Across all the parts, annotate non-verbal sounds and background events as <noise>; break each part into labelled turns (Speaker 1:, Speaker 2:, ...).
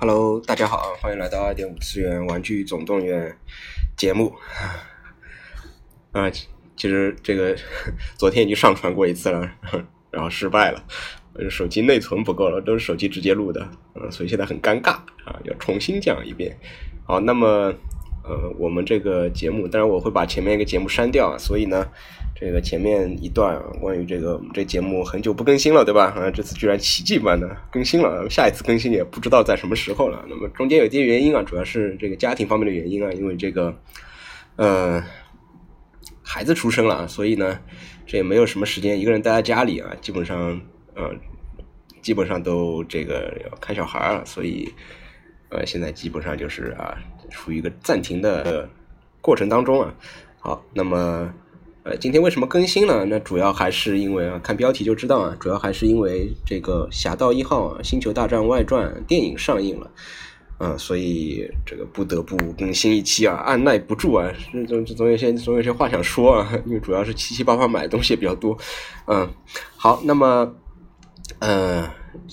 Speaker 1: Hello，大家好，欢迎来到二点五次元玩具总动员节目。<laughs> 啊，其实这个 <laughs> 昨天已经上传过一次了，<laughs> 然后失败了，手机内存不够了，都是手机直接录的，嗯，所以现在很尴尬啊，要重新讲一遍。好，那么呃，我们这个节目，当然我会把前面一个节目删掉啊，所以呢。这个前面一段关于这个这节目很久不更新了，对吧？啊，这次居然奇迹般的更新了，下一 <laughs> 次更新也不知道在什么时候了。那么中间有些原因啊，主要是这个家庭方面的原因啊，因为这个呃孩子出生了，所以呢这也没有什么时间一个人待在家里啊，基本上呃基本上都这个要看小孩儿，所以呃现在基本上就是啊处于一个暂停的过程当中啊。好，那么。呃，今天为什么更新呢？那主要还是因为啊，看标题就知道啊，主要还是因为这个《侠盗一号》《啊星球大战外传》电影上映了，啊，所以这个不得不更新一期啊，按耐不住啊，总总有些总有些话想说啊，因为主要是七七八八买的东西也比较多，嗯，好，那么，呃。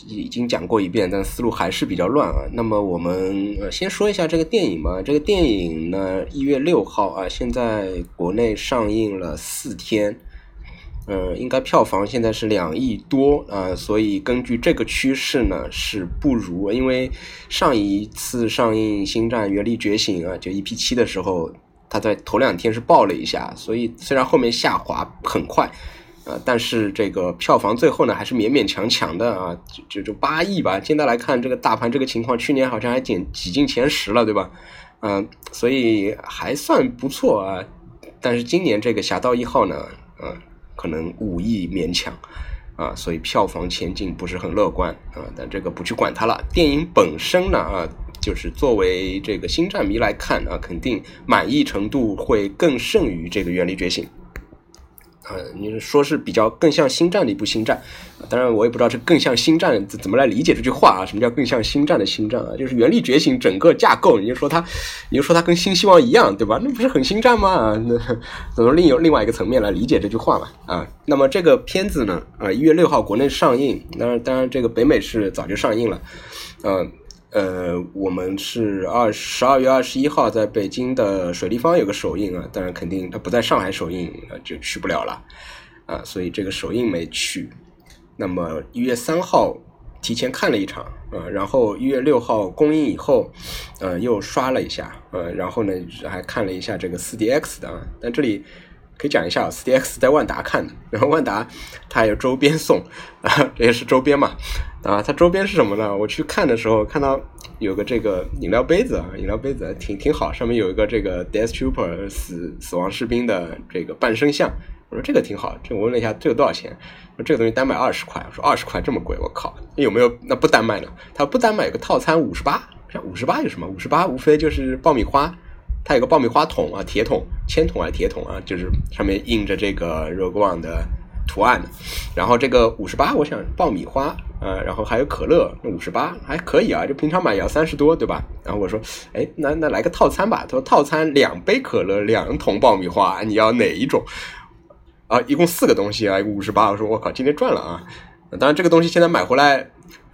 Speaker 1: 已经讲过一遍，但思路还是比较乱啊。那么我们呃先说一下这个电影吧。这个电影呢，一月六号啊，现在国内上映了四天，嗯，应该票房现在是两亿多啊。所以根据这个趋势呢，是不如因为上一次上映《星战：原力觉醒》啊，就 EP 七的时候，它在头两天是爆了一下，所以虽然后面下滑很快。啊，但是这个票房最后呢，还是勉勉强强的啊，就就就八亿吧。现在来看这个大盘这个情况，去年好像还挤挤进前十了，对吧？嗯，所以还算不错啊。但是今年这个《侠盗一号》呢，啊，可能五亿勉强啊，所以票房前景不是很乐观啊。但这个不去管它了。电影本身呢，啊，就是作为这个星战迷来看啊，肯定满意程度会更胜于这个《原力觉醒》。呃，你说是比较更像星战的一部星战，当然我也不知道这更像星战怎怎么来理解这句话啊？什么叫更像星战的星战啊？就是原力觉醒整个架构，你就说它，你就说它跟新希望一样，对吧？那不是很星战吗？<laughs> 那怎么另有另外一个层面来理解这句话嘛？啊，那么这个片子呢，啊，一月六号国内上映，当然当然这个北美是早就上映了，嗯。呃，呃我们是二十二月二十一号在北京的水立方有个首映啊，当然肯定它不在上海首映，就去不了了啊，所以这个首映没去。那么一月三号提前看了一场啊，然后一月六号公映以后，呃，又刷了一下，呃，然后呢还看了一下这个四 D X 的，但这里。可以讲一下四 D X 在万达看的，然后万达它还有周边送 <laughs> 啊，这也是周边嘛啊，它周边是什么呢？我去看的时候看到有个这个饮料杯子啊，饮料杯子挺挺好，上面有一个这个 Death Trooper 死死亡士兵的这个半身像，我说这个挺好，这我问了一下这个多少钱？说这个东西单卖二十块，我说二十块这么贵，我靠，有没有那不单卖呢？他不单卖有个套餐五十八，五十八有什么？五十八无非就是爆米花。它有个爆米花桶啊，铁桶、铅桶还是铁桶啊？就是上面印着这个 Rogue One 的图案。然后这个五十八，我想爆米花，呃，然后还有可乐，那五十八还可以啊，就平常买也要三十多，对吧？然后我说，哎，那那来个套餐吧。他说套餐两杯可乐，两桶爆米花，你要哪一种？啊，一共四个东西啊，五十八。我说我靠，今天赚了啊！当然这个东西现在买回来。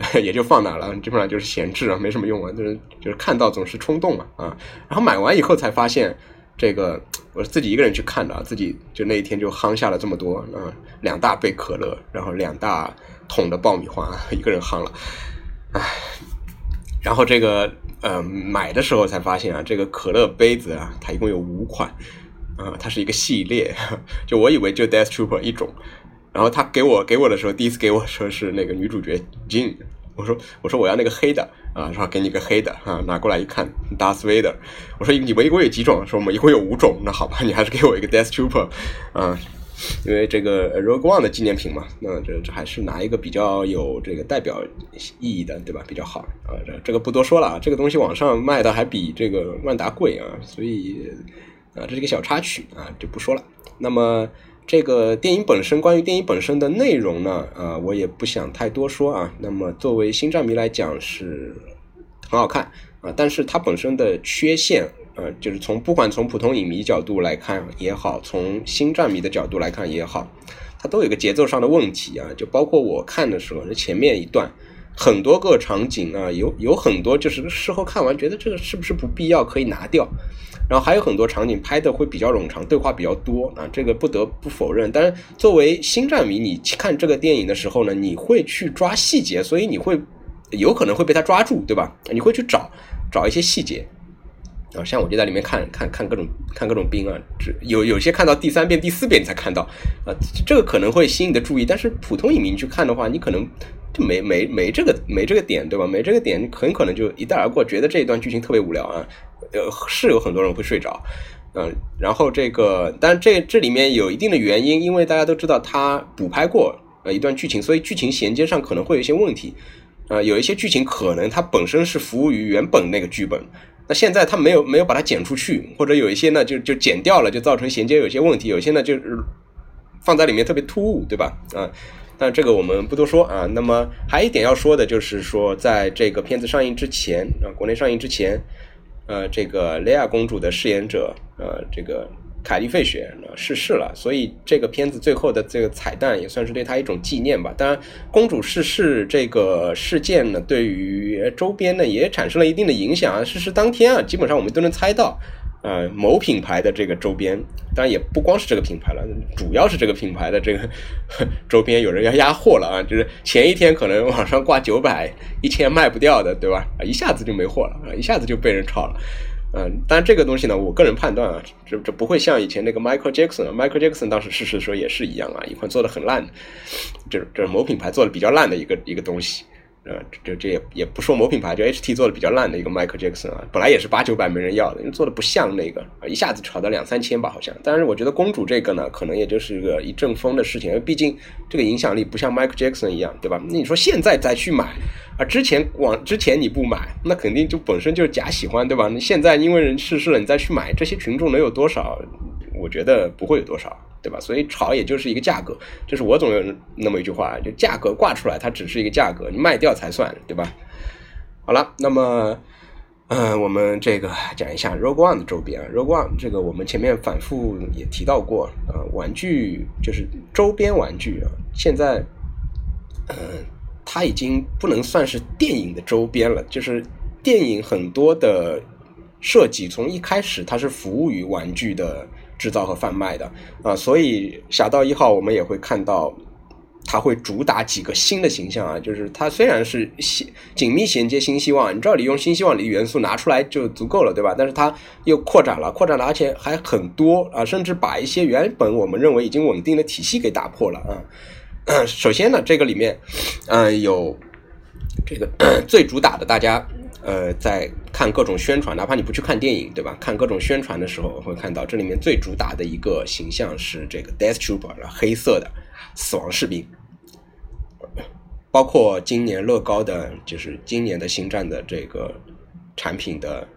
Speaker 1: <laughs> 也就放那了，基本上就是闲置啊，没什么用啊，就是就是看到总是冲动嘛啊，然后买完以后才发现，这个我自己一个人去看的，自己就那一天就夯下了这么多啊，两大杯可乐，然后两大桶的爆米花，<laughs> 一个人夯了，唉，然后这个呃买的时候才发现啊，这个可乐杯子啊，它一共有五款啊，它是一个系列，<laughs> 就我以为就 Death Trooper 一种。然后他给我给我的时候，第一次给我说是那个女主角 Jean，我说我说我要那个黑的啊，说给你个黑的啊，拿过来一看，Darth Vader，我说你们一共有几种？说我们一共有五种，那好吧，<laughs> 你还是给我一个 Death Trooper，啊，因为这个 Rogue One 的纪念品嘛，那这这还是拿一个比较有这个代表意义的，对吧？比较好啊，这这个不多说了啊，这个东西网上卖的还比这个万达贵啊，所以啊，这是一个小插曲啊，就不说了。那么。这个电影本身，关于电影本身的内容呢，啊，我也不想太多说啊。那么作为星战迷来讲是很好看啊，但是它本身的缺陷，呃，就是从不管从普通影迷角度来看也好，从星战迷的角度来看也好，它都有个节奏上的问题啊。就包括我看的时候，这前面一段很多个场景啊，有有很多就是事后看完觉得这个是不是不必要可以拿掉，然后还有很多场景拍的会比较冗长，对话比较多啊，这个不得不否认。但是作为星战迷，你看这个电影的时候呢，你会去抓细节，所以你会有可能会被他抓住，对吧？你会去找找一些细节。啊，像我就在里面看看看各种看各种兵啊，只有有些看到第三遍、第四遍你才看到，啊，这个可能会吸引你的注意，但是普通影迷去看的话，你可能就没没没这个没这个点，对吧？没这个点，很可能就一带而过，觉得这一段剧情特别无聊啊。呃，是有很多人会睡着，嗯，然后这个，但这这里面有一定的原因，因为大家都知道他补拍过呃一段剧情，所以剧情衔接上可能会有一些问题，啊，有一些剧情可能它本身是服务于原本那个剧本。那现在他没有没有把它剪出去，或者有一些呢就就剪掉了，就造成衔接有些问题。有些呢就是放在里面特别突兀，对吧？啊，但这个我们不多说啊。那么还有一点要说的就是说，在这个片子上映之前啊，国内上映之前，呃，这个雷亚公主的饰演者，呃，这个。凯莉·费雪逝世了，所以这个片子最后的这个彩蛋也算是对她一种纪念吧。当然，公主逝世这个事件呢，对于周边呢也产生了一定的影响啊。逝世当天啊，基本上我们都能猜到，呃，某品牌的这个周边，当然也不光是这个品牌了，主要是这个品牌的这个周边有人要压货了啊，就是前一天可能网上挂九百、一千卖不掉的，对吧？一下子就没货了啊，一下子就被人炒了。嗯，但这个东西呢，我个人判断啊，这这不会像以前那个 Michael Jackson，Michael Jackson 当时逝世的时候也是一样啊，一款做的很烂的，这这某品牌做的比较烂的一个一个东西。呃，这这也也不说某品牌，就 H T 做的比较烂的一个 Michael Jackson 啊，本来也是八九百没人要的，因为做的不像那个，一下子炒到两三千吧，好像。但是我觉得公主这个呢，可能也就是个一阵风的事情，因为毕竟这个影响力不像 Michael Jackson 一样，对吧？那你说现在再去买啊，之前往之前你不买，那肯定就本身就是假喜欢，对吧？你现在因为人逝世了，你再去买，这些群众能有多少？我觉得不会有多少。对吧？所以炒也就是一个价格，就是我总有那么一句话，就价格挂出来，它只是一个价格，你卖掉才算，对吧？好了，那么，嗯，我们这个讲一下 Rogue One 的周边啊，Rogue One 这个我们前面反复也提到过啊，玩具就是周边玩具啊，现在，嗯，它已经不能算是电影的周边了，就是电影很多的设计从一开始它是服务于玩具的。制造和贩卖的啊，所以《侠盗一号》我们也会看到，它会主打几个新的形象啊，就是它虽然是紧紧密衔接新希望，你知道你用新希望里元素拿出来就足够了，对吧？但是它又扩展了，扩展了，而且还很多啊，甚至把一些原本我们认为已经稳定的体系给打破了啊。首先呢，这个里面，嗯，有这个 <coughs> 最主打的，大家。呃，在看各种宣传，哪怕你不去看电影，对吧？看各种宣传的时候，会看到这里面最主打的一个形象是这个 Death Trooper，黑色的死亡士兵。包括今年乐高的，就是今年的星战的这个产品的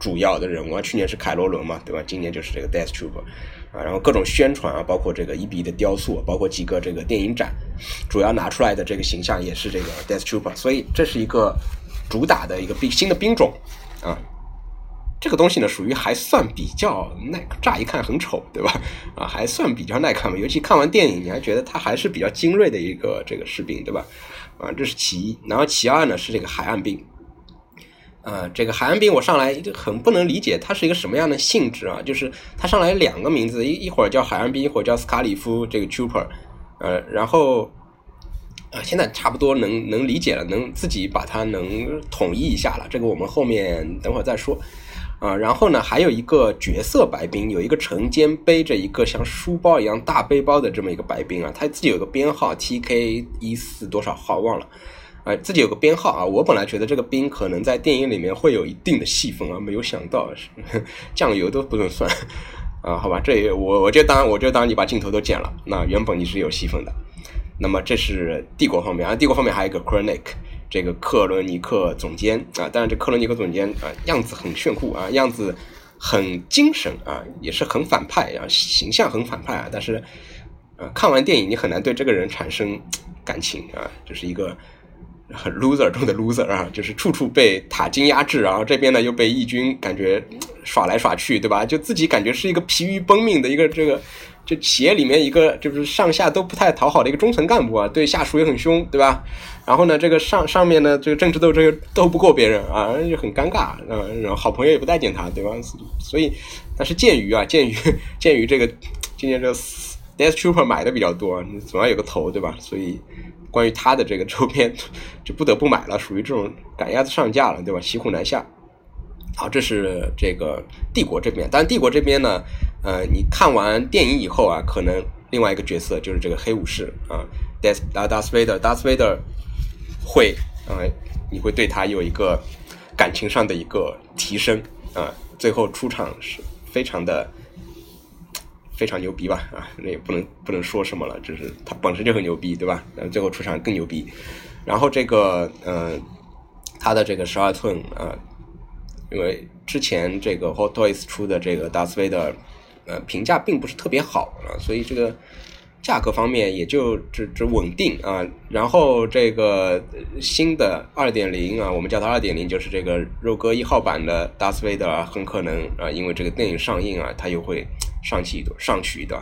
Speaker 1: 主要的人物啊，去年是凯罗伦嘛，对吧？今年就是这个 Death Trooper 啊，然后各种宣传啊，包括这个一比一的雕塑，包括几个这个电影展，主要拿出来的这个形象也是这个 Death Trooper，所以这是一个。主打的一个兵新的兵种啊，这个东西呢属于还算比较耐，乍一看很丑，对吧？<laughs> 啊，还算比较耐看嘛。尤其看完电影，你还觉得它还是比较精锐的一个这个士兵，对吧？啊，这是其一。然后其二呢是这个海岸兵，啊，这个海岸兵我上来就很不能理解它是一个什么样的性质啊？就是它上来两个名字，一一会儿叫海岸兵，一会儿叫斯卡里夫这个 trooper，呃，然后。啊，现在差不多能能理解了，能自己把它能统一一下了。这个我们后面等会儿再说。啊，然后呢，还有一个角色白兵，有一个成肩背着一个像书包一样大背包的这么一个白兵啊，他自己有个编号 T K 一四多少号忘了，啊，自己有个编号啊。我本来觉得这个兵可能在电影里面会有一定的戏份啊，没有想到是 <laughs> 酱油都不能算 <laughs> 啊。好吧，这也我我就当我就当你把镜头都剪了，那原本你是有戏份的。那么这是帝国方面啊，帝国方面还有一个 k r o n i k 这个克伦尼克总监啊，当然这克伦尼克总监啊样子很炫酷啊，样子很精神啊，也是很反派啊，形象很反派啊，但是啊看完电影你很难对这个人产生感情啊，就是一个很 loser 中的 loser 啊，就是处处被塔金压制，然后这边呢又被义军感觉耍来耍去，对吧？就自己感觉是一个疲于奔命的一个这个。就企业里面一个就是上下都不太讨好的一个中层干部啊，对下属也很凶，对吧？然后呢，这个上上面呢，这个政治斗争又斗不过别人啊，就很尴尬，嗯，好朋友也不待见他，对吧？所以，但是鉴于啊，鉴于鉴于这个今年这个 Death Trooper 买的比较多，你总要有个头，对吧？所以关于他的这个周边就不得不买了，属于这种赶鸭子上架了，对吧？骑虎难下。好，这是这个帝国这边，但帝国这边呢，呃，你看完电影以后啊，可能另外一个角色就是这个黑武士啊，Das Das Vader，Das Vader 会啊，你会对他有一个感情上的一个提升啊，最后出场是非常的非常牛逼吧啊，那也不能不能说什么了，就是他本身就很牛逼，对吧？最后出场更牛逼，然后这个呃，他的这个十二寸啊。因为之前这个 Hot Toys 出的这个 Darth Vader，呃，评价并不是特别好啊，所以这个价格方面也就只只稳定啊。然后这个新的二点零啊，我们叫它二点零，就是这个肉鸽一号版的 Darth Vader，很可能啊，因为这个电影上映啊，它又会上去一段，上去一段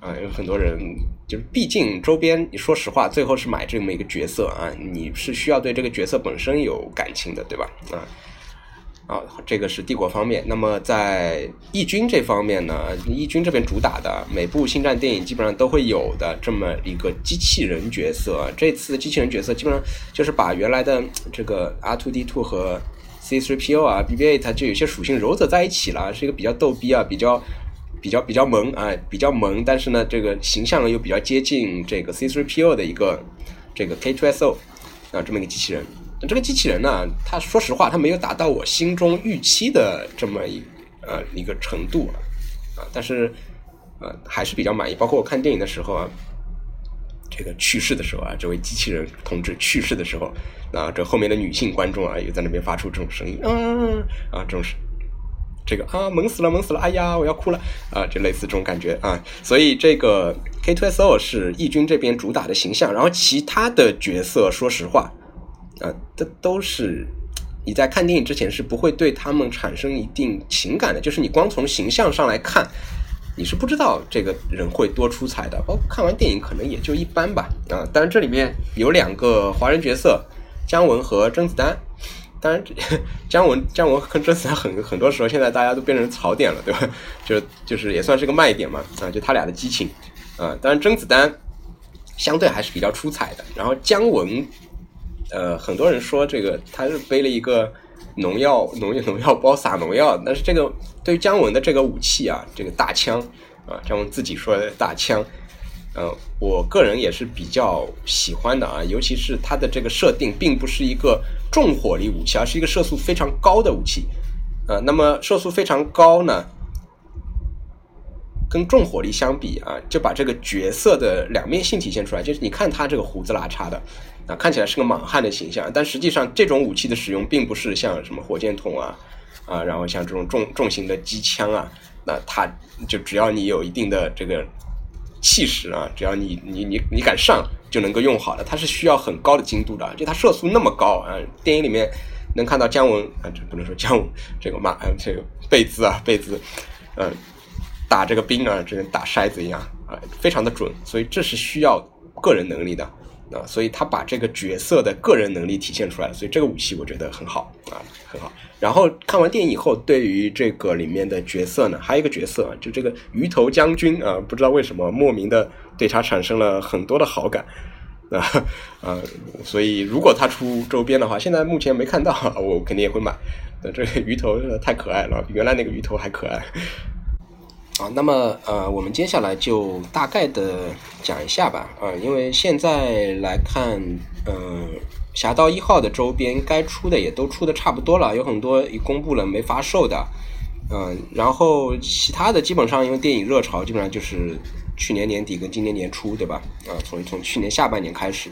Speaker 1: 啊。有很多人就是，毕竟周边，你说实话，最后是买这么一个角色啊，你是需要对这个角色本身有感情的，对吧？啊。啊，这个是帝国方面。那么在义军这方面呢，义军这边主打的每部星战电影基本上都会有的这么一个机器人角色。这次机器人角色基本上就是把原来的这个 R2D2 和 C3PO 啊、BB-8 它就有些属性糅合在一起了，是一个比较逗逼啊、比较比较比较萌啊、比较萌，但是呢，这个形象又比较接近这个 C3PO 的一个这个 K2SO 啊，这么一个机器人。这个机器人呢，他说实话，他没有达到我心中预期的这么一呃一个程度啊，但是呃还是比较满意。包括我看电影的时候啊，这个去世的时候啊，这位机器人同志去世的时候，啊，这后面的女性观众啊，又在那边发出这种声音，嗯啊，这种声这个啊，萌死了，萌死了，哎呀，我要哭了啊，就类似这种感觉啊。所以这个 K Two S O 是义军这边主打的形象，然后其他的角色，说实话。啊，这都是你在看电影之前是不会对他们产生一定情感的，就是你光从形象上来看，你是不知道这个人会多出彩的。包括看完电影可能也就一般吧。啊，当然这里面有两个华人角色，姜文和甄子丹。当然，姜文姜文和甄子丹很很多时候现在大家都变成槽点了，对吧？就就是也算是个卖点嘛。啊，就他俩的激情。啊，当然甄子丹相对还是比较出彩的。然后姜文。呃，很多人说这个他是背了一个农药农药农药包撒农药，但是这个对于姜文的这个武器啊，这个大枪啊，姜文自己说的大枪，呃，我个人也是比较喜欢的啊，尤其是它的这个设定，并不是一个重火力武器，而是一个射速非常高的武器，呃，那么射速非常高呢，跟重火力相比啊，就把这个角色的两面性体现出来，就是你看他这个胡子拉碴的。啊，看起来是个莽汉的形象，但实际上这种武器的使用并不是像什么火箭筒啊，啊，然后像这种重重型的机枪啊，那它就只要你有一定的这个气势啊，只要你你你你敢上就能够用好了。它是需要很高的精度的，就它射速那么高啊。电影里面能看到姜文啊，这不能说姜文这个马，这个贝兹啊，贝兹，嗯，打这个兵啊，就跟打筛子一样啊，非常的准，所以这是需要个人能力的。啊，所以他把这个角色的个人能力体现出来了，所以这个武器我觉得很好啊，很好。然后看完电影以后，对于这个里面的角色呢，还有一个角色啊，就这个鱼头将军啊，不知道为什么莫名的对他产生了很多的好感啊啊，所以如果他出周边的话，现在目前没看到，我肯定也会买。这个鱼头太可爱了，比原来那个鱼头还可爱。啊，那么呃，我们接下来就大概的讲一下吧，啊，因为现在来看，嗯，侠盗一号的周边该出的也都出的差不多了，有很多已公布了没发售的，嗯，然后其他的基本上因为电影热潮，基本上就是去年年底跟今年年初，对吧？啊，从从去年下半年开始。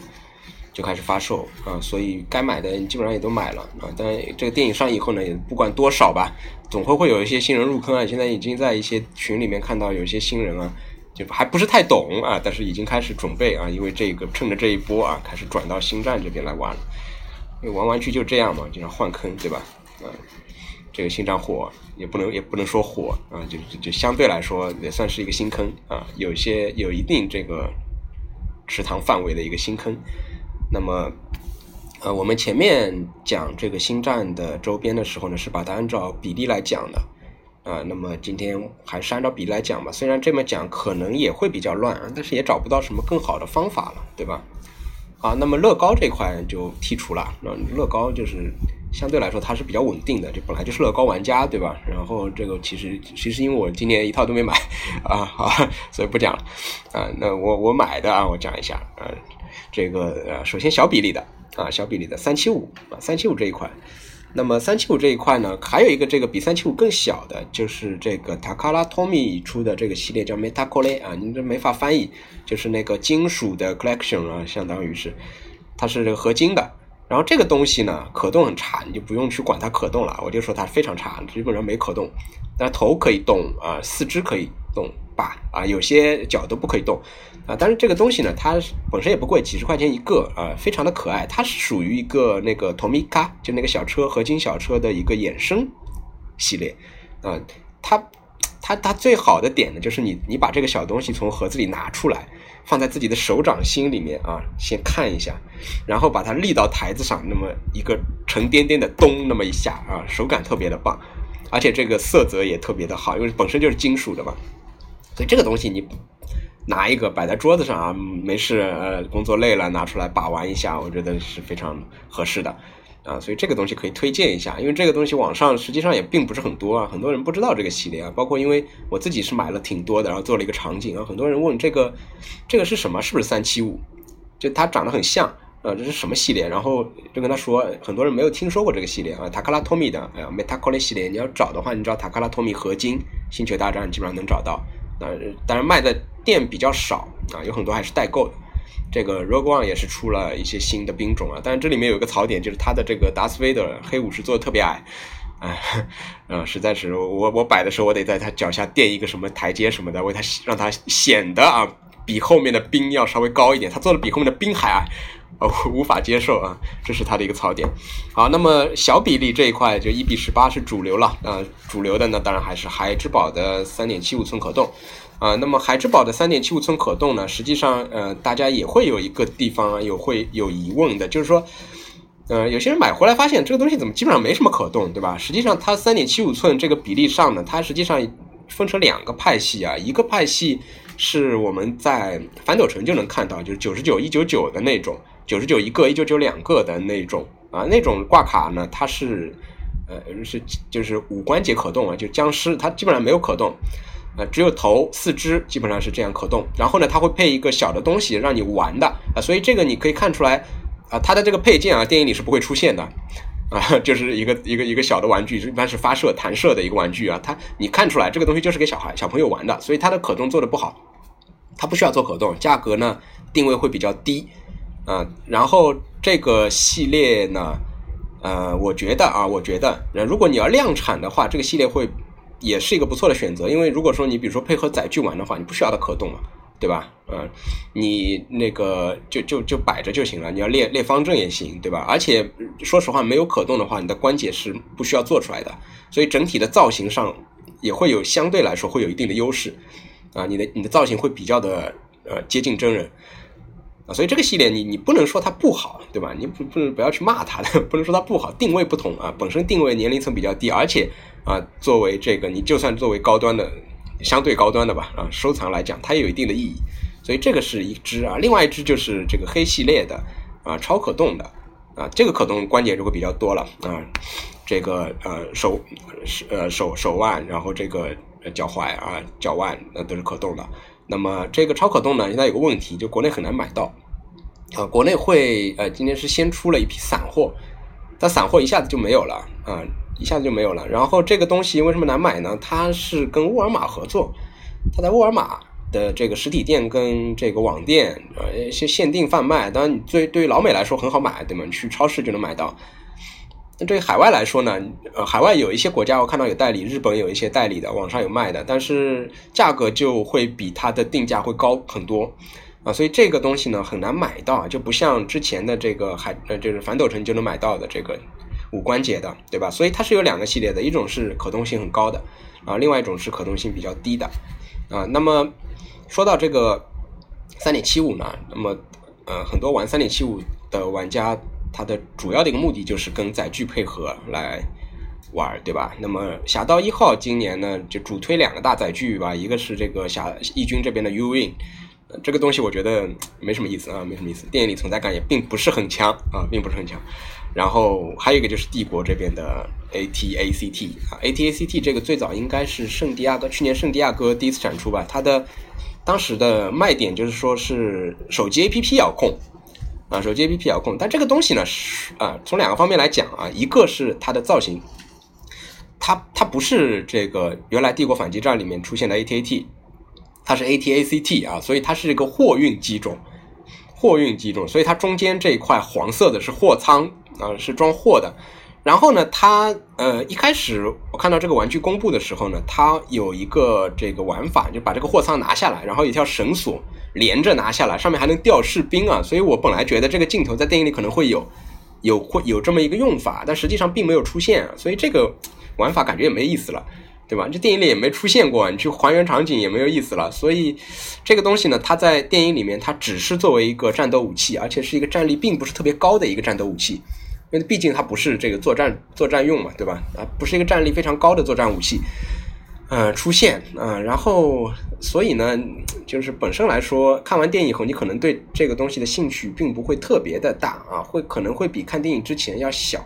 Speaker 1: 就开始发售啊，所以该买的基本上也都买了啊。但这个电影上以后呢，也不管多少吧，总会会有一些新人入坑啊。现在已经在一些群里面看到有一些新人啊，就还不是太懂啊，但是已经开始准备啊，因为这个趁着这一波啊，开始转到星战这边来玩了。因为玩玩具就这样嘛，经常换坑，对吧？啊，这个星战火也不能也不能说火啊，就就相对来说也算是一个新坑啊，有些有一定这个池塘范围的一个新坑。那么，呃，我们前面讲这个星战的周边的时候呢，是把它按照比例来讲的啊。那么今天还是按照比例来讲吧，虽然这么讲可能也会比较乱，但是也找不到什么更好的方法了，对吧？啊，那么乐高这块就剔除了，那乐高就是。相对来说，它是比较稳定的，这本来就是乐高玩家，对吧？然后这个其实其实因为我今年一套都没买啊，好，所以不讲了啊。那我我买的啊，我讲一下啊，这个呃，首先小比例的啊，小比例的三七五啊，三七五这一块。那么三七五这一块呢，还有一个这个比三七五更小的，就是这个 Takara Tomy 出的这个系列叫 Metacole 啊，你这没法翻译，就是那个金属的 collection 啊，相当于是它是这个合金的。然后这个东西呢，可动很差，你就不用去管它可动了。我就说它非常差，基本上没可动。但头可以动啊，四肢可以动吧啊，有些脚都不可以动啊。但是这个东西呢，它本身也不贵，几十块钱一个啊，非常的可爱。它是属于一个那个 Tomica，就那个小车合金小车的一个衍生系列啊。它它它最好的点呢，就是你你把这个小东西从盒子里拿出来。放在自己的手掌心里面啊，先看一下，然后把它立到台子上，那么一个沉甸甸的咚那么一下啊，手感特别的棒，而且这个色泽也特别的好，因为本身就是金属的嘛，所以这个东西你拿一个摆在桌子上啊，没事呃工作累了拿出来把玩一下，我觉得是非常合适的。啊，所以这个东西可以推荐一下，因为这个东西网上实际上也并不是很多啊，很多人不知道这个系列啊。包括因为我自己是买了挺多的，然后做了一个场景啊，很多人问这个这个是什么，是不是三七五？就它长得很像啊，这是什么系列？然后就跟他说，很多人没有听说过这个系列啊，塔克拉托米的，哎呀，Metakole 系列，你要找的话，你知道塔克拉托米合金星球大战基本上能找到，啊，当然卖的店比较少啊，有很多还是代购的。这个 Rogue One 也是出了一些新的兵种啊，但是这里面有一个槽点，就是它的这个达斯维德黑武士做的特别矮，哎，嗯，实在是我我摆的时候，我得在他脚下垫一个什么台阶什么的，为他让他显得啊比后面的兵要稍微高一点。他做的比后面的兵还矮，呃，无法接受啊，这是他的一个槽点。好，那么小比例这一块就一比十八是主流了啊，主流的呢当然还是孩之宝的三点七五寸可动。啊，那么海之宝的三点七五寸可动呢？实际上，呃，大家也会有一个地方啊有会有疑问的，就是说，呃，有些人买回来发现这个东西怎么基本上没什么可动，对吧？实际上，它三点七五寸这个比例上呢，它实际上分成两个派系啊，一个派系是我们在反斗城就能看到，就是九十九、一九九的那种，九十九一个、一九九两个的那种啊，那种挂卡呢，它是呃是就是五关节可动啊，就僵尸它基本上没有可动。啊，只有头四肢基本上是这样可动，然后呢，它会配一个小的东西让你玩的啊，所以这个你可以看出来啊，它的这个配件啊，电影里是不会出现的啊，<laughs> 就是一个一个一个小的玩具，一般是发射弹射的一个玩具啊，它你看出来这个东西就是给小孩小朋友玩的，所以它的可动做的不好，它不需要做可动，价格呢定位会比较低啊，然后这个系列呢，呃，我觉得啊，我觉得如果你要量产的话，这个系列会。也是一个不错的选择，因为如果说你比如说配合载具玩的话，你不需要它可动嘛，对吧？嗯，你那个就就就摆着就行了，你要列列方阵也行，对吧？而且说实话，没有可动的话，你的关节是不需要做出来的，所以整体的造型上也会有相对来说会有一定的优势啊，你的你的造型会比较的呃接近真人啊。所以这个系列你你不能说它不好，对吧？你不不能不要去骂它的，<laughs> 不能说它不好，定位不同啊，本身定位年龄层比较低，而且啊，作为这个你就算作为高端的，相对高端的吧啊，收藏来讲它也有一定的意义。所以这个是一只啊，另外一只就是这个黑系列的啊，超可动的啊，这个可动关节就会比较多了啊，这个呃手呃手手腕，然后这个脚踝啊脚腕那都是可动的。那么这个超可动呢，现在有个问题，就国内很难买到，啊，国内会呃，今天是先出了一批散货，但散货一下子就没有了啊，一下子就没有了。然后这个东西为什么难买呢？它是跟沃尔玛合作，它在沃尔玛的这个实体店跟这个网店呃一些限定贩卖，当然你对对于老美来说很好买，对吗？你去超市就能买到。那对于海外来说呢？呃，海外有一些国家我看到有代理，日本有一些代理的，网上有卖的，但是价格就会比它的定价会高很多啊，所以这个东西呢很难买到，就不像之前的这个海呃就是反斗城就能买到的这个，五关节的，对吧？所以它是有两个系列的，一种是可动性很高的啊，另外一种是可动性比较低的啊。那么说到这个三点七五呢，那么呃，很多玩三点七五的玩家，他的主要的一个目的就是跟载具配合来玩，对吧？那么侠盗一号今年呢，就主推两个大载具吧，一个是这个侠义军这边的 Uwin。这个东西我觉得没什么意思啊，没什么意思，电影里存在感也并不是很强啊，并不是很强。然后还有一个就是帝国这边的 ATACT 啊，ATACT 这个最早应该是圣地亚哥，去年圣地亚哥第一次展出吧。它的当时的卖点就是说是手机 APP 遥控啊，手机 APP 遥控。但这个东西呢是啊，从两个方面来讲啊，一个是它的造型，它它不是这个原来帝国反击战里面出现的 ATAT。它是 ATACT 啊，所以它是一个货运机种，货运机种，所以它中间这一块黄色的是货仓啊，是装货的。然后呢，它呃一开始我看到这个玩具公布的时候呢，它有一个这个玩法，就把这个货仓拿下来，然后一条绳索连着拿下来，上面还能吊士兵啊。所以我本来觉得这个镜头在电影里可能会有有会有这么一个用法，但实际上并没有出现，所以这个玩法感觉也没意思了。对吧？这电影里也没出现过，你去还原场景也没有意思了。所以，这个东西呢，它在电影里面它只是作为一个战斗武器，而且是一个战力并不是特别高的一个战斗武器，因为毕竟它不是这个作战作战用嘛，对吧？啊，不是一个战力非常高的作战武器，呃，出现啊，然后所以呢，就是本身来说，看完电影以后，你可能对这个东西的兴趣并不会特别的大啊，会可能会比看电影之前要小。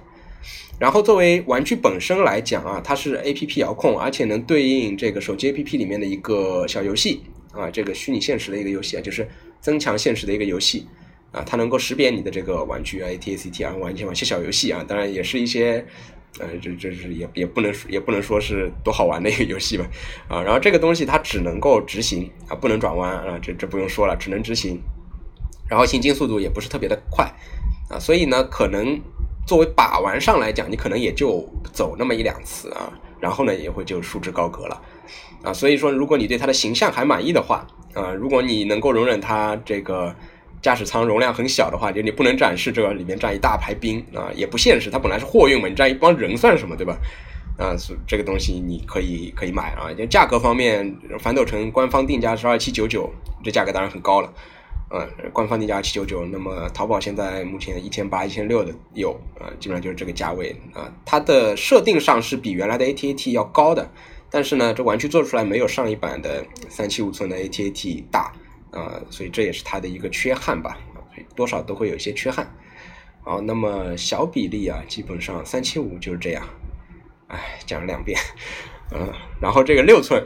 Speaker 1: 然后作为玩具本身来讲啊，它是 A P P 遥控，而且能对应这个手机 A P P 里面的一个小游戏啊，这个虚拟现实的一个游戏啊，就是增强现实的一个游戏啊，它能够识别你的这个玩具啊 A T A C T 啊，玩一些玩些小游戏啊，当然也是一些呃，这这是也也不能也不能说是多好玩的一个游戏吧啊，然后这个东西它只能够执行啊，不能转弯啊，这这不用说了，只能执行，然后行进速度也不是特别的快啊，所以呢可能。作为把玩上来讲，你可能也就走那么一两次啊，然后呢也会就束之高阁了，啊，所以说如果你对它的形象还满意的话，啊，如果你能够容忍它这个驾驶舱容量很小的话，就你不能展示这个里面站一大排兵啊，也不现实，它本来是货运嘛，你站一帮人算什么，对吧？啊，这个东西你可以可以买啊，就价格方面，反斗城官方定价是二七九九，这价格当然很高了。呃，官方定价七九九，那么淘宝现在目前一千八、一千六的有，啊，基本上就是这个价位啊。它的设定上是比原来的 ATAT 要高的，但是呢，这玩具做出来没有上一版的三七五寸的 ATAT 大啊，所以这也是它的一个缺憾吧，多少都会有一些缺憾。好，那么小比例啊，基本上三七五就是这样，哎，讲了两遍，嗯，然后这个六寸。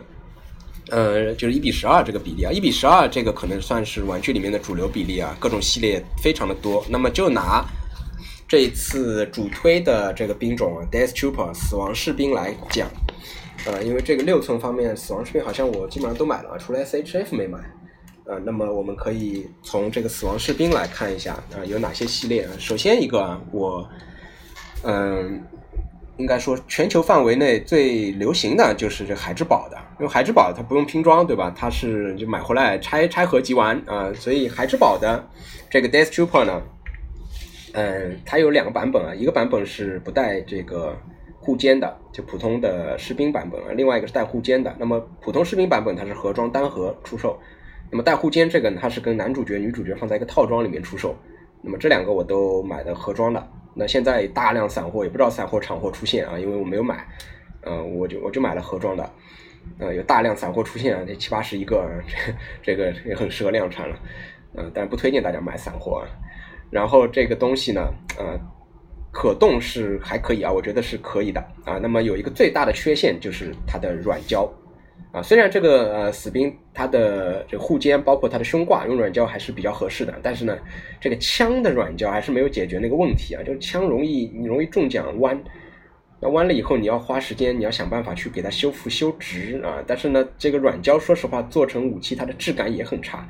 Speaker 1: 呃，就是一比十二这个比例啊，一比十二这个可能算是玩具里面的主流比例啊，各种系列非常的多。那么就拿这一次主推的这个兵种啊，Death Trooper 死亡士兵来讲，呃，因为这个六寸方面死亡士兵好像我基本上都买了，除了 SHF 没买。呃，那么我们可以从这个死亡士兵来看一下啊，有哪些系列啊？首先一个啊，我嗯。应该说，全球范围内最流行的就是这海之宝的，因为海之宝它不用拼装，对吧？它是就买回来拆拆盒即玩啊，所以海之宝的这个 Death Trooper 呢，嗯，它有两个版本啊，一个版本是不带这个护肩的，就普通的士兵版本啊，另外一个是带护肩的。那么普通士兵版本它是盒装单盒出售，那么带护肩这个呢，它是跟男主角、女主角放在一个套装里面出售。那么这两个我都买的盒装的。那现在大量散货也不知道散货厂货出现啊，因为我没有买，嗯，我就我就买了盒装的，呃，有大量散货出现啊，这七八十一个，这这个也很适合量产了，嗯，但不推荐大家买散货啊。然后这个东西呢，呃，可动是还可以啊，我觉得是可以的啊。那么有一个最大的缺陷就是它的软胶。啊，虽然这个呃死兵它的这个护肩包括它的胸挂用软胶还是比较合适的，但是呢，这个枪的软胶还是没有解决那个问题啊，就是枪容易你容易中奖弯，那弯了以后你要花时间，你要想办法去给它修复修直啊。但是呢，这个软胶说实话做成武器它的质感也很差，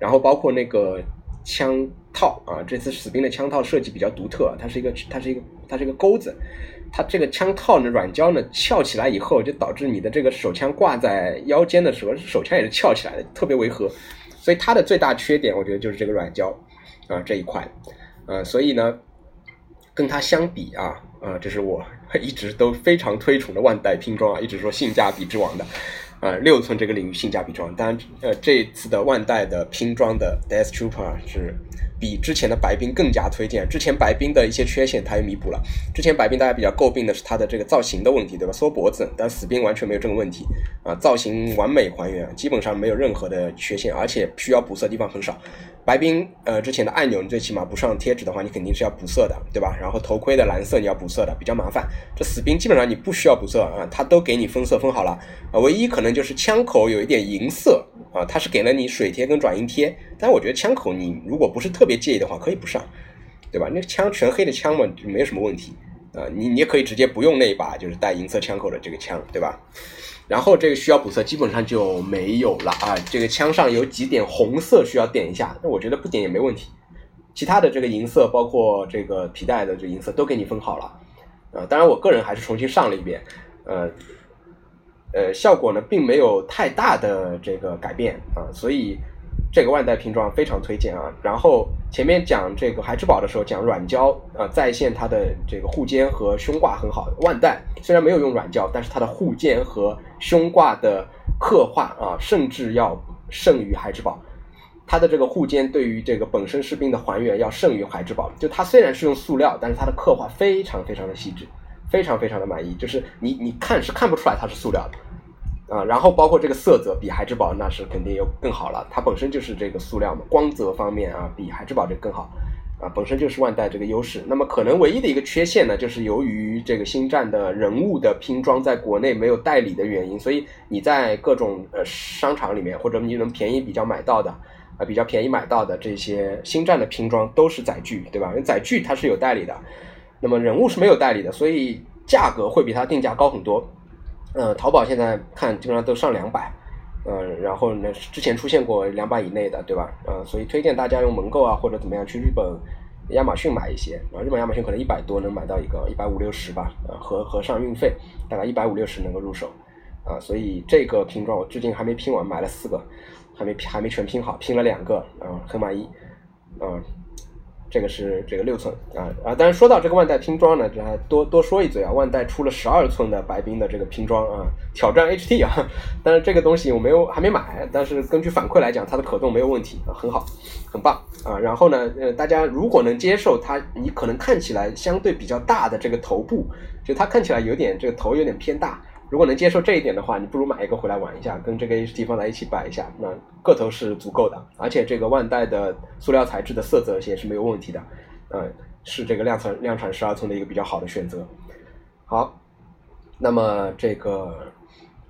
Speaker 1: 然后包括那个枪套啊，这次死兵的枪套设计比较独特，它是一个它是一个它是一个钩子。它这个枪套呢，软胶呢翘起来以后，就导致你的这个手枪挂在腰间的时候，手枪也是翘起来的，特别违和。所以它的最大缺点，我觉得就是这个软胶啊这一块。呃，所以呢，跟它相比啊，啊，这是我一直都非常推崇的万代拼装啊，一直说性价比之王的。呃，六寸这个领域性价比装，当然，呃，这次的万代的拼装的 Death Trooper 是比之前的白冰更加推荐。之前白冰的一些缺陷，它也弥补了。之前白冰大家比较诟病的是它的这个造型的问题，对吧？缩脖子，但死冰完全没有这个问题啊，造型完美还原，基本上没有任何的缺陷，而且需要补色地方很少。白冰，呃，之前的按钮你最起码不上贴纸的话，你肯定是要补色的，对吧？然后头盔的蓝色你要补色的，比较麻烦。这死冰基本上你不需要补色啊，它都给你分色分好了啊，唯一可能就是枪口有一点银色啊，它是给了你水贴跟转印贴，但我觉得枪口你如果不是特别介意的话，可以不上，对吧？那个枪全黑的枪嘛，就没有什么问题啊，你你也可以直接不用那一把就是带银色枪口的这个枪，对吧？然后这个需要补色基本上就没有了啊，这个枪上有几点红色需要点一下，那我觉得不点也没问题。其他的这个银色，包括这个皮带的这银色都给你分好了，啊，当然我个人还是重新上了一遍，呃，呃，效果呢并没有太大的这个改变啊，所以。这个万代拼装非常推荐啊！然后前面讲这个孩之宝的时候讲软胶啊，在线它的这个护肩和胸挂很好。万代虽然没有用软胶，但是它的护肩和胸挂的刻画啊，甚至要胜于孩之宝。它的这个护肩对于这个本身士兵的还原要胜于孩之宝。就它虽然是用塑料，但是它的刻画非常非常的细致，非常非常的满意。就是你你看是看不出来它是塑料的。啊，然后包括这个色泽比海之宝那是肯定又更好了，它本身就是这个塑料嘛，光泽方面啊比海之宝这更好，啊本身就是万代这个优势。那么可能唯一的一个缺陷呢，就是由于这个星战的人物的拼装在国内没有代理的原因，所以你在各种呃商场里面或者你能便宜比较买到的啊比较便宜买到的这些星战的拼装都是载具，对吧？因为载具它是有代理的，那么人物是没有代理的，所以价格会比它定价高很多。呃，淘宝现在看基本上都上两百，嗯，然后呢，之前出现过两百以内的，对吧？呃，所以推荐大家用盟购啊，或者怎么样去日本亚马逊买一些，啊，日本亚马逊可能一百多能买到一个，一百五六十吧，呃，合合上运费，大概一百五六十能够入手，啊，所以这个拼装我至今还没拼完，买了四个，还没还没全拼好，拼了两个，啊，很满意，啊。这个是这个六寸啊啊！当然说到这个万代拼装呢，这还多多说一嘴啊。万代出了十二寸的白冰的这个拼装啊，挑战 HT 啊。<laughs> 但是这个东西我没有还没买，但是根据反馈来讲，它的可动没有问题啊，很好，很棒啊。然后呢，呃，大家如果能接受它，你可能看起来相对比较大的这个头部，就它看起来有点这个头有点偏大。如果能接受这一点的话，你不如买一个回来玩一下，跟这个 HT 放在一起摆一下，那个头是足够的，而且这个万代的塑料材质的色泽也是没有问题的，嗯，是这个量产量产十二寸的一个比较好的选择。好，那么这个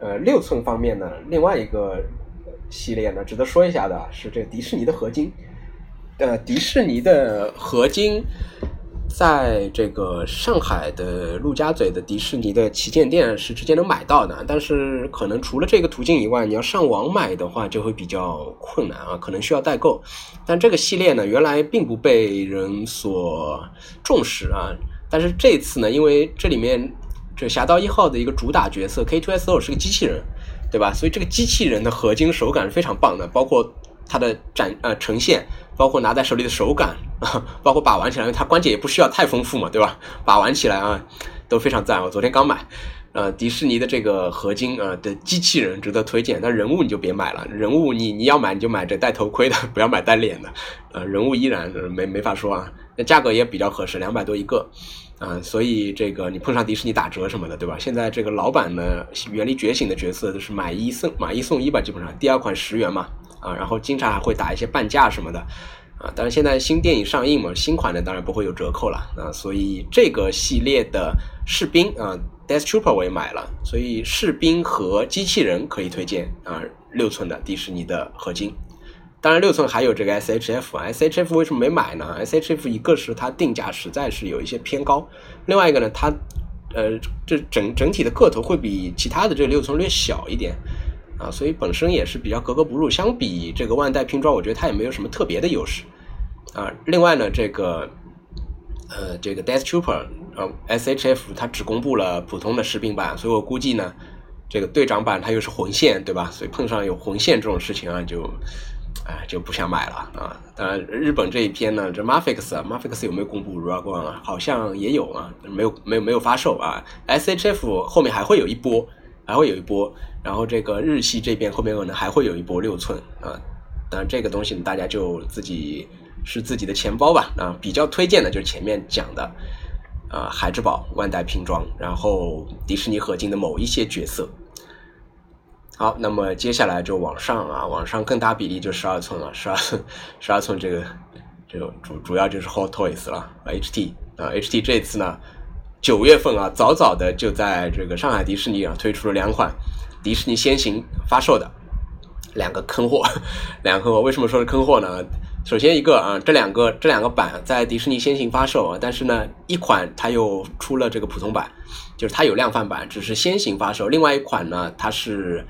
Speaker 1: 呃六寸方面呢，另外一个系列呢，值得说一下的是这个迪士尼的合金，呃，迪士尼的合金。在这个上海的陆家嘴的迪士尼的旗舰店是直接能买到的，但是可能除了这个途径以外，你要上网买的话就会比较困难啊，可能需要代购。但这个系列呢，原来并不被人所重视啊，但是这次呢，因为这里面这侠盗一号的一个主打角色 K2SO 是个机器人，对吧？所以这个机器人的合金手感是非常棒的，包括它的展呃呈现。包括拿在手里的手感啊，<laughs> 包括把玩起来，因为它关节也不需要太丰富嘛，对吧？把玩起来啊都非常赞。我昨天刚买，呃，迪士尼的这个合金啊的机器人值得推荐。但人物你就别买了，人物你你要买你就买这戴头盔的，<laughs> 不要买带脸的。呃，人物依然没没法说啊，那价格也比较合适，两百多一个啊。所以这个你碰上迪士尼打折什么的，对吧？现在这个老版的《原力觉醒》的角色都是买一送买一送一吧，基本上第二款十元嘛。啊，然后经常还会打一些半价什么的，啊，当然现在新电影上映嘛，新款的当然不会有折扣了，啊，所以这个系列的士兵啊，Death Trooper 我也买了，所以士兵和机器人可以推荐啊，六寸的迪士尼的合金，当然六寸还有这个 SHF，SHF 为什么没买呢？SHF 一个是它定价实在是有一些偏高，另外一个呢，它呃这整整体的个头会比其他的这个六寸略小一点。啊，所以本身也是比较格格不入。相比这个万代拼装，我觉得它也没有什么特别的优势。啊，另外呢，这个呃，这个 Death Trooper 呃 SHF 它只公布了普通的士兵版，所以我估计呢，这个队长版它又是魂线，对吧？所以碰上有魂线这种事情啊，就哎，就不想买了啊。当然，日本这一篇呢，这 Mafix 啊，Mafix 有没有公布 Ragone 啊？好像也有啊，没有没有没有发售啊。SHF 后面还会有一波，还会有一波。然后这个日系这边后面可能还会有一波六寸啊。当然，这个东西大家就自己是自己的钱包吧。啊，比较推荐的就是前面讲的啊，海之宝万代拼装，然后迪士尼合金的某一些角色。好，那么接下来就往上啊，往上更大比例就十二寸了，十二寸，十二寸这个，这个主主要就是 Hot Toys 了，HT 啊，HT 这次呢，九月份啊，早早的就在这个上海迪士尼啊推出了两款迪士尼先行发售的两个坑货，两个坑货，为什么说是坑货呢？首先一个啊，这两个这两个版在迪士尼先行发售啊，但是呢，一款它又出了这个普通版，就是它有量贩版，只是先行发售，另外一款呢，它是。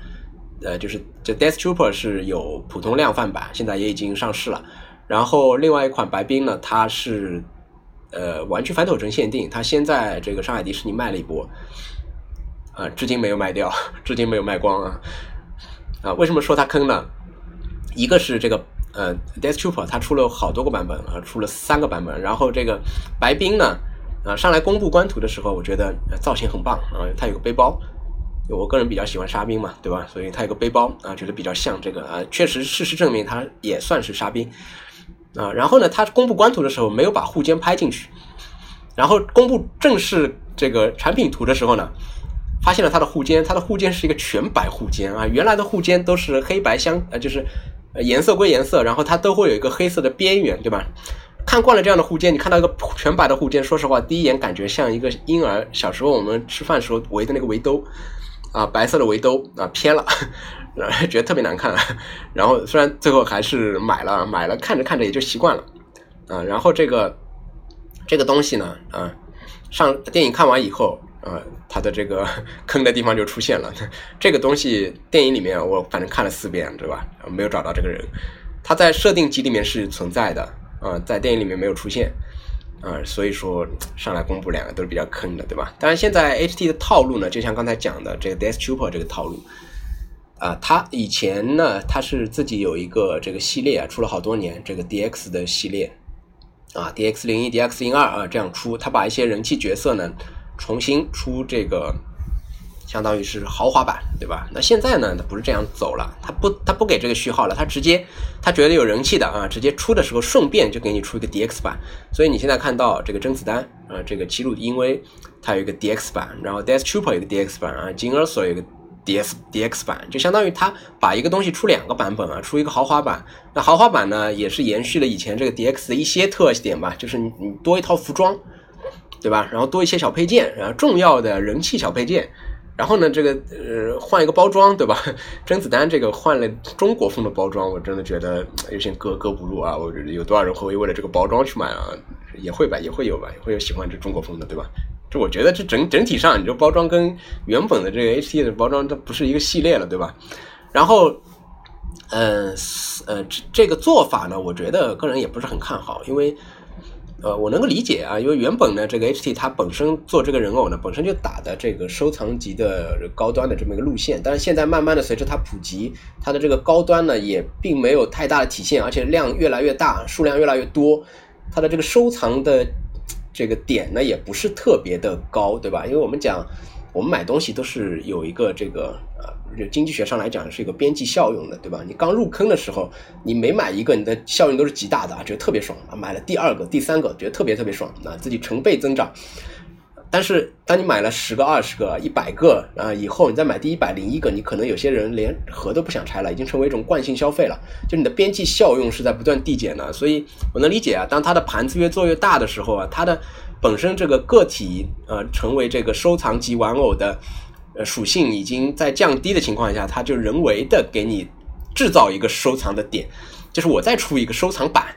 Speaker 1: 呃，就是这 Death Trooper 是有普通量贩版，现在也已经上市了。然后另外一款白冰呢，它是呃玩具反斗城限定，它先在这个上海迪士尼卖了一波，啊，至今没有卖掉，<laughs> 至今没有卖光啊。啊，为什么说它坑呢？一个是这个呃 Death Trooper 它出了好多个版本啊，出了三个版本。然后这个白冰呢，啊上来公布官图的时候，我觉得造型很棒啊，它有个背包。我个人比较喜欢沙冰嘛，对吧？所以它有个背包啊，觉得比较像这个啊。确实，事实证明它也算是沙冰啊。然后呢，它公布官图的时候没有把护肩拍进去，然后公布正式这个产品图的时候呢，发现了它的护肩，它的护肩是一个全白护肩啊。原来的护肩都是黑白相呃，就是颜色归颜色，然后它都会有一个黑色的边缘，对吧？看惯了这样的护肩，你看到一个全白的护肩，说实话，第一眼感觉像一个婴儿小时候我们吃饭时候围的那个围兜。啊，白色的围兜啊偏了，<laughs> 觉得特别难看。然后虽然最后还是买了，买了看着看着也就习惯了。啊，然后这个这个东西呢，啊，上电影看完以后，啊，它的这个 <laughs> 坑的地方就出现了。这个东西电影里面我反正看了四遍，对吧？没有找到这个人，他在设定集里面是存在的，啊，在电影里面没有出现。啊，所以说上来公布两个都是比较坑的，对吧？当然，现在 HT 的套路呢，就像刚才讲的这个 Death Trooper 这个套路，啊，他以前呢，他是自己有一个这个系列啊，出了好多年这个 DX 的系列，啊，DX 零一、DX 零二啊这样出，他把一些人气角色呢重新出这个。相当于是豪华版，对吧？那现在呢，它不是这样走了，它不，它不给这个序号了，它直接，它觉得有人气的啊，直接出的时候顺便就给你出一个 DX 版。所以你现在看到这个甄子丹啊，这个齐鲁因为它有一个 DX 版，然后 Death Trooper 有个 DX 版啊，金耳索有个 DX DX 版，就相当于它把一个东西出两个版本啊，出一个豪华版。那豪华版呢，也是延续了以前这个 DX 的一些特点吧，就是你你多一套服装，对吧？然后多一些小配件，然后重要的人气小配件。然后呢，这个呃换一个包装，对吧？甄子丹这个换了中国风的包装，我真的觉得有些格格不入啊！我觉得有多少人会为了这个包装去买啊？也会吧，也会有吧，也会有喜欢这中国风的，对吧？这我觉得这整整体上，你这包装跟原本的这个 HT 的包装，它不是一个系列了，对吧？然后，嗯呃，这这个做法呢，我觉得个人也不是很看好，因为。呃，我能够理解啊，因为原本呢，这个 HT 它本身做这个人偶呢，本身就打的这个收藏级的高端的这么一个路线，但是现在慢慢的随着它普及，它的这个高端呢也并没有太大的体现，而且量越来越大，数量越来越多，它的这个收藏的这个点呢也不是特别的高，对吧？因为我们讲，我们买东西都是有一个这个呃。就经济学上来讲是一个边际效用的，对吧？你刚入坑的时候，你每买一个，你的效用都是极大的啊，觉得特别爽啊。买了第二个、第三个，觉得特别特别爽啊，自己成倍增长。但是当你买了十个、二十个、一百个啊以后，你再买第一百零一个，你可能有些人连盒都不想拆了，已经成为一种惯性消费了。就你的边际效用是在不断递减的，所以我能理解啊。当它的盘子越做越大的时候啊，它的本身这个个体呃成为这个收藏级玩偶的。呃，属性已经在降低的情况下，它就人为的给你制造一个收藏的点，就是我再出一个收藏版，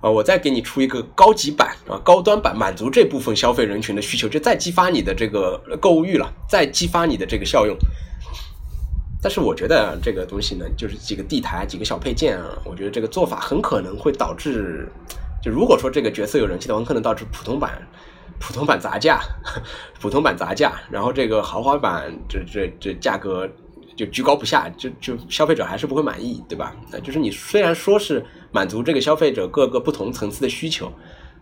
Speaker 1: 啊，我再给你出一个高级版啊，高端版，满足这部分消费人群的需求，就再激发你的这个购物欲了，再激发你的这个效用。但是我觉得这个东西呢，就是几个地台、几个小配件啊，我觉得这个做法很可能会导致，就如果说这个角色有人气的话，很可能导致普通版。普通版砸价，<laughs> 普通版砸价，然后这个豪华版这这这价格就居高不下，就就消费者还是不会满意，对吧？就是你虽然说是满足这个消费者各个不同层次的需求，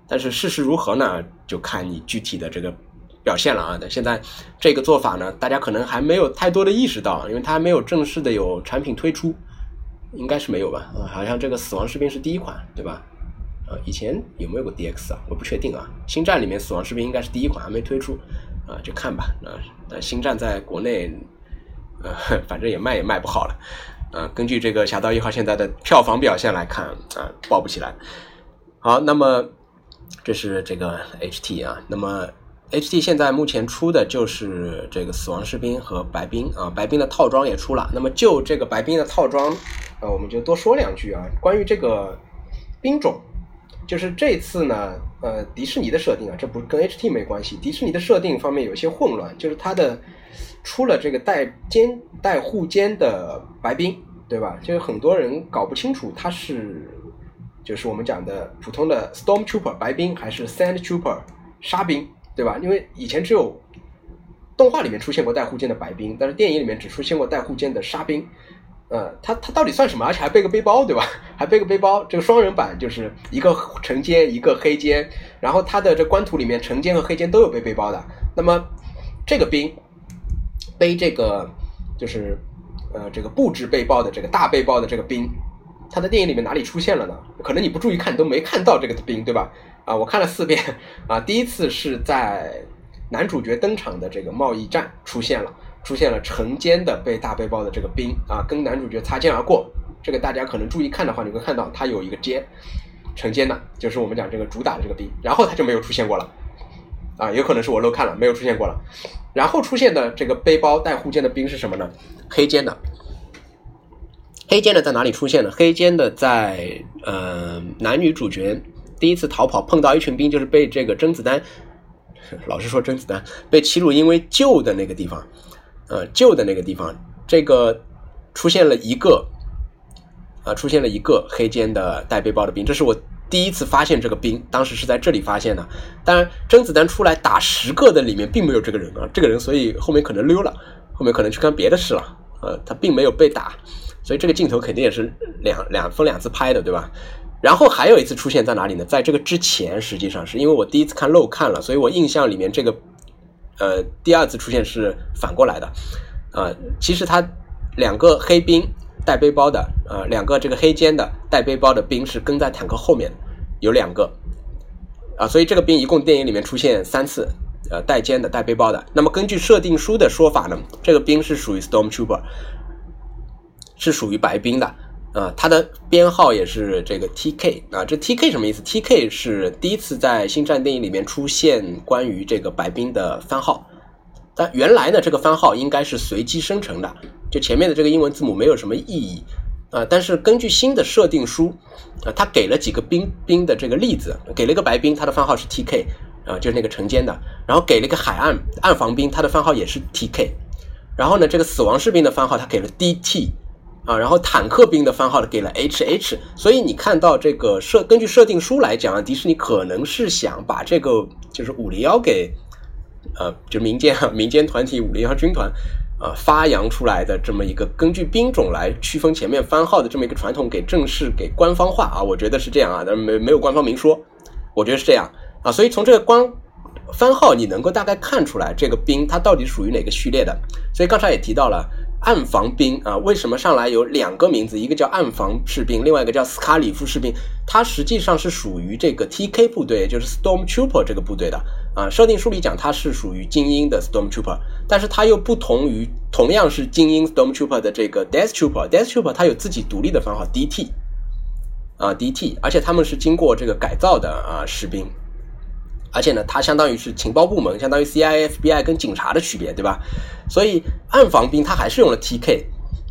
Speaker 1: 但是事实如何呢？就看你具体的这个表现了啊。那现在这个做法呢，大家可能还没有太多的意识到，因为它还没有正式的有产品推出，应该是没有吧？啊，好像这个死亡士兵是第一款，对吧？啊，以前有没有过 DX 啊？我不确定啊。星战里面死亡士兵应该是第一款，还没推出。啊，就看吧。啊，那星战在国内，呃，<laughs> 反正也卖也卖不好了。啊，根据这个《侠盗一号》现在的票房表现来看，啊，爆不起来。好，那么这是这个 HT 啊。那么 HT 现在目前出的就是这个死亡士兵和白冰啊，白冰的套装也出了。那么就这个白冰的套装，呃，我们就多说两句啊，关于这个兵种。就是这次呢，呃，迪士尼的设定啊，这不跟 HT 没关系。迪士尼的设定方面有些混乱，就是它的出了这个带肩带护肩的白兵，对吧？就是很多人搞不清楚它是就是我们讲的普通的 Storm Trooper 白兵还是 Sand Trooper 沙兵，对吧？因为以前只有动画里面出现过带护肩的白兵，但是电影里面只出现过带护肩的沙兵。呃，他他到底算什么？而且还背个背包，对吧？<laughs> 还背个背包，这个双人版就是一个橙肩，一个黑肩，然后他的这官图里面橙肩和黑肩都有背背包的。那么这个兵背这个就是呃这个布置背包的这个大背包的这个兵，他在电影里面哪里出现了呢？可能你不注意看都没看到这个兵，对吧？啊，我看了四遍啊，第一次是在男主角登场的这个贸易战出现了。出现了成间的背大背包的这个兵啊，跟男主角擦肩而过。这个大家可能注意看的话，你会看到他有一个肩，成肩的，就是我们讲这个主打的这个兵。然后他就没有出现过了，啊，有可能是我漏看了，没有出现过了。然后出现的这个背包带护肩的兵是什么呢？黑肩的。黑肩的在哪里出现呢？黑肩的在呃男女主角第一次逃跑碰到一群兵，就是被这个甄子丹，老是说甄子丹被齐鲁因为救的那个地方。呃，救的那个地方，这个出现了一个，啊，出现了一个黑肩的带背包的兵，这是我第一次发现这个兵，当时是在这里发现的。当然，甄子丹出来打十个的里面并没有这个人啊，这个人，所以后面可能溜了，后面可能去干别的事了。呃，他并没有被打，所以这个镜头肯定也是两两分两次拍的，对吧？然后还有一次出现在哪里呢？在这个之前，实际上是因为我第一次看漏看了，所以我印象里面这个。呃，第二次出现是反过来的，呃，其实他两个黑兵带背包的，呃，两个这个黑肩的带背包的兵是跟在坦克后面，有两个，啊，所以这个兵一共电影里面出现三次，呃，带肩的带背包的。那么根据设定书的说法呢，这个兵是属于 Storm Trooper，是属于白兵的。啊，它的编号也是这个 T K 啊，这 T K 什么意思？T K 是第一次在星战电影里面出现关于这个白兵的番号，但原来呢，这个番号应该是随机生成的，就前面的这个英文字母没有什么意义啊。但是根据新的设定书啊，他给了几个兵兵的这个例子，给了一个白兵，他的番号是 T K 啊，就是那个城间的，然后给了一个海岸暗防兵，他的番号也是 T K，然后呢，这个死亡士兵的番号他给了 D T。啊，然后坦克兵的番号呢给了 H H，所以你看到这个设根据设定书来讲，迪士尼可能是想把这个就是五零幺给，呃，就民间民间团体五零幺军团，呃，发扬出来的这么一个根据兵种来区分前面番号的这么一个传统给正式给官方化啊，我觉得是这样啊，但没没有官方明说，我觉得是这样啊，所以从这个官番号你能够大概看出来这个兵它到底属于哪个序列的，所以刚才也提到了。暗防兵啊，为什么上来有两个名字？一个叫暗防士兵，另外一个叫斯卡里夫士兵。它实际上是属于这个 TK 部队，就是 Storm Trooper 这个部队的啊。设定书里讲它是属于精英的 Storm Trooper，但是它又不同于同样是精英 Storm Trooper 的这个 Death Trooper。Death Trooper 它有自己独立的番号 DT 啊 DT，而且他们是经过这个改造的啊士兵。而且呢，它相当于是情报部门，相当于 CIA、FBI 跟警察的区别，对吧？所以暗防兵它还是用了 TK，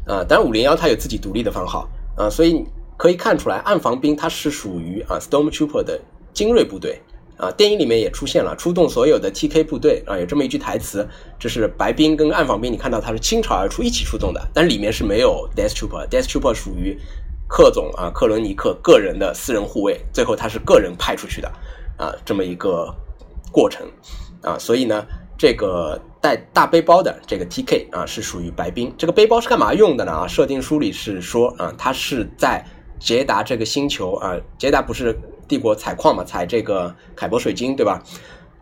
Speaker 1: 啊，当然五零幺它有自己独立的番号，啊，所以可以看出来，暗防兵它是属于啊 Storm Trooper 的精锐部队，啊，电影里面也出现了出动所有的 TK 部队，啊，有这么一句台词，这是白兵跟暗防兵，你看到它是倾巢而出一起出动的，但里面是没有 Death Trooper，Death Trooper 属于克总啊克伦尼克个人的私人护卫，最后他是个人派出去的。啊，这么一个过程，啊，所以呢，这个带大背包的这个 TK 啊，是属于白兵。这个背包是干嘛用的呢？啊，设定书里是说啊，它是在捷达这个星球啊，捷达不是帝国采矿嘛，采这个凯博水晶，对吧？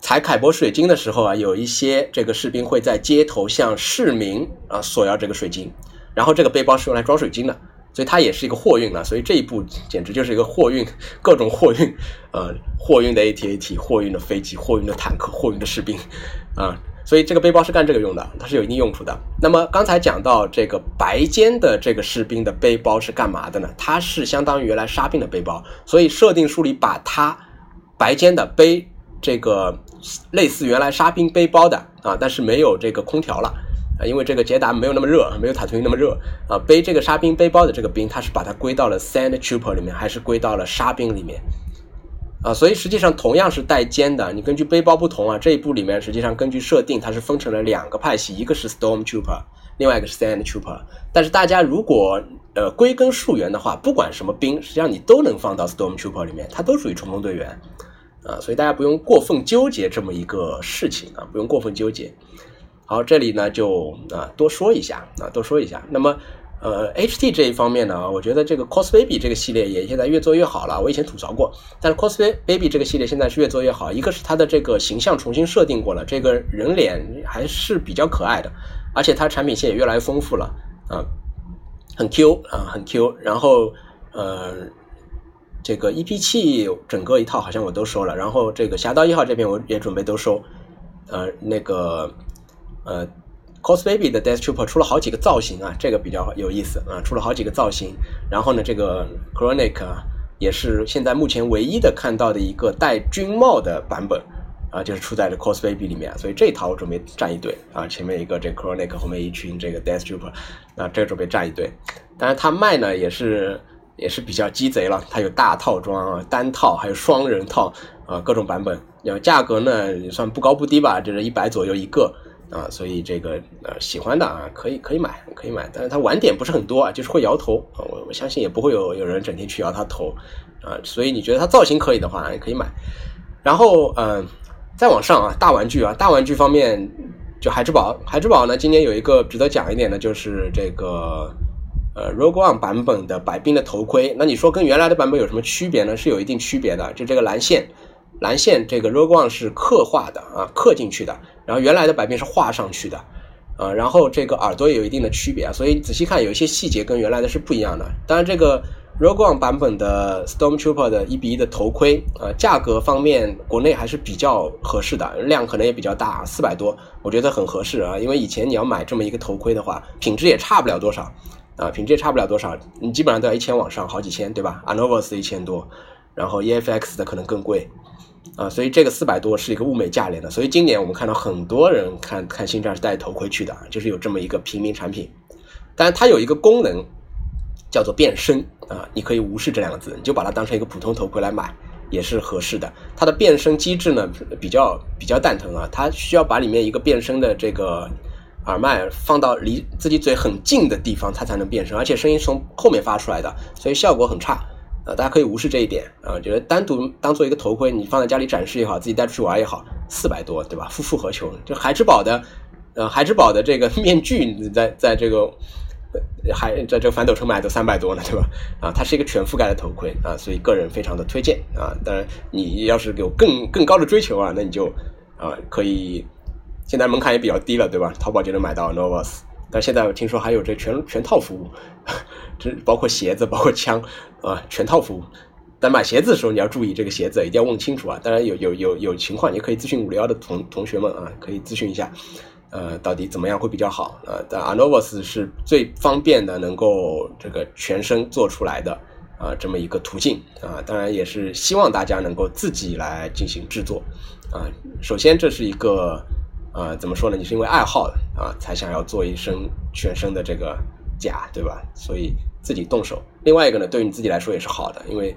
Speaker 1: 采凯博水晶的时候啊，有一些这个士兵会在街头向市民啊索要这个水晶，然后这个背包是用来装水晶的，所以它也是一个货运啊，所以这一步简直就是一个货运，各种货运，呃，货运的 AT-AT，货运的飞机，货运的坦克，货运的士兵，啊，所以这个背包是干这个用的，它是有一定用处的。那么刚才讲到这个白肩的这个士兵的背包是干嘛的呢？它是相当于原来沙兵的背包，所以设定书里把它白肩的背这个。类似原来沙兵背包的啊，但是没有这个空调了因为这个捷达没有那么热，没有塔图因那么热啊。背这个沙兵背包的这个兵，它是把它归到了 Sand Trooper 里面，还是归到了沙兵里面啊？所以实际上同样是带尖的，你根据背包不同啊，这一步里面实际上根据设定，它是分成了两个派系，一个是 Storm Trooper，另外一个是 Sand Trooper。但是大家如果呃归根溯源的话，不管什么兵，实际上你都能放到 Storm Trooper 里面，它都属于冲锋队员。啊，所以大家不用过分纠结这么一个事情啊，不用过分纠结。好，这里呢就啊多说一下啊，多说一下。那么呃，HT 这一方面呢，我觉得这个 Cos Baby 这个系列也现在越做越好了。我以前吐槽过，但是 Cos Baby 这个系列现在是越做越好。一个是它的这个形象重新设定过了，这个人脸还是比较可爱的，而且它产品线也越来越丰富了啊，很 Q 啊，很 Q。然后呃。这个 EP 七整个一套好像我都收了，然后这个侠盗一号这边我也准备都收，呃，那个呃，Cos Baby 的 Death Trooper 出了好几个造型啊，这个比较有意思啊，出了好几个造型，然后呢，这个 Chronic 也是现在目前唯一的看到的一个戴军帽的版本啊，就是出在了 Cos Baby 里面，所以这套我准备站一队啊，前面一个这 Chronic，后面一群这个 Death Trooper，啊，这个准备站一队，当然它卖呢也是。也是比较鸡贼了，它有大套装啊、单套，还有双人套啊，各种版本。然后价格呢也算不高不低吧，就是一百左右一个啊，所以这个呃喜欢的啊可以可以买可以买，但是它玩点不是很多啊，就是会摇头啊，我我相信也不会有有人整天去摇它头啊，所以你觉得它造型可以的话，也可以买。然后嗯，再往上啊，大玩具啊，大玩具方面就海之宝，海之宝呢今年有一个值得讲一点的就是这个。呃，Rogue One 版本的白冰的头盔，那你说跟原来的版本有什么区别呢？是有一定区别的。就这个蓝线，蓝线这个 Rogue One 是刻画的啊，刻进去的。然后原来的白兵是画上去的，啊，然后这个耳朵也有一定的区别啊。所以仔细看，有一些细节跟原来的是不一样的。当然，这个 Rogue One 版本的 Stormtrooper 的一比一的头盔，啊，价格方面国内还是比较合适的，量可能也比较大，四百多，我觉得很合适啊。因为以前你要买这么一个头盔的话，品质也差不了多少。啊，品质也差不了多少，你基本上都要一千往上，好几千，对吧？Anovos 的一千多，然后 EFX 的可能更贵，啊，所以这个四百多是一个物美价廉的。所以今年我们看到很多人看看星战是戴头盔去的，就是有这么一个平民产品。但是它有一个功能叫做变身啊，你可以无视这两个字，你就把它当成一个普通头盔来买也是合适的。它的变身机制呢比较比较蛋疼啊，它需要把里面一个变身的这个。耳麦放到离自己嘴很近的地方，它才能变声，而且声音从后面发出来的，所以效果很差。呃，大家可以无视这一点啊，觉得单独当做一个头盔，你放在家里展示也好，自己带出去玩也好，四百多，对吧？复复合球，就海之宝的，呃，海之宝的这个 <laughs> 面具，在在这个海在这个反斗城买都三百多呢，对吧？啊，它是一个全覆盖的头盔啊，所以个人非常的推荐啊。当然，你要是有更更高的追求啊，那你就啊可以。现在门槛也比较低了，对吧？淘宝就能买到 Novus，但现在我听说还有这全全套服务，这包括鞋子，包括枪，啊，全套服务。但买鞋子的时候你要注意，这个鞋子一定要问清楚啊。当然有有有有情况，也可以咨询五零幺的同同学们啊，可以咨询一下，呃，到底怎么样会比较好啊？但 Anovus 是最方便的，能够这个全身做出来的啊，这么一个途径啊。当然也是希望大家能够自己来进行制作啊。首先这是一个。呃，怎么说呢？你是因为爱好啊，才想要做一身全身的这个甲，对吧？所以自己动手。另外一个呢，对于你自己来说也是好的，因为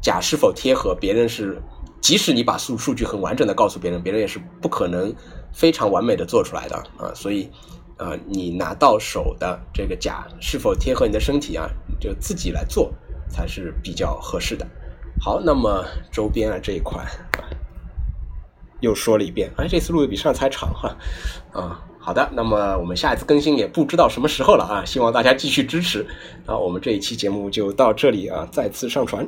Speaker 1: 甲是否贴合，别人是即使你把数数据很完整的告诉别人，别人也是不可能非常完美的做出来的啊。所以，呃，你拿到手的这个甲是否贴合你的身体啊，就自己来做才是比较合适的。好，那么周边啊这一块。又说了一遍。哎，这次录的比上次还长哈。啊，好的，那么我们下一次更新也不知道什么时候了啊，希望大家继续支持。那我们这一期节目就到这里啊，再次上传。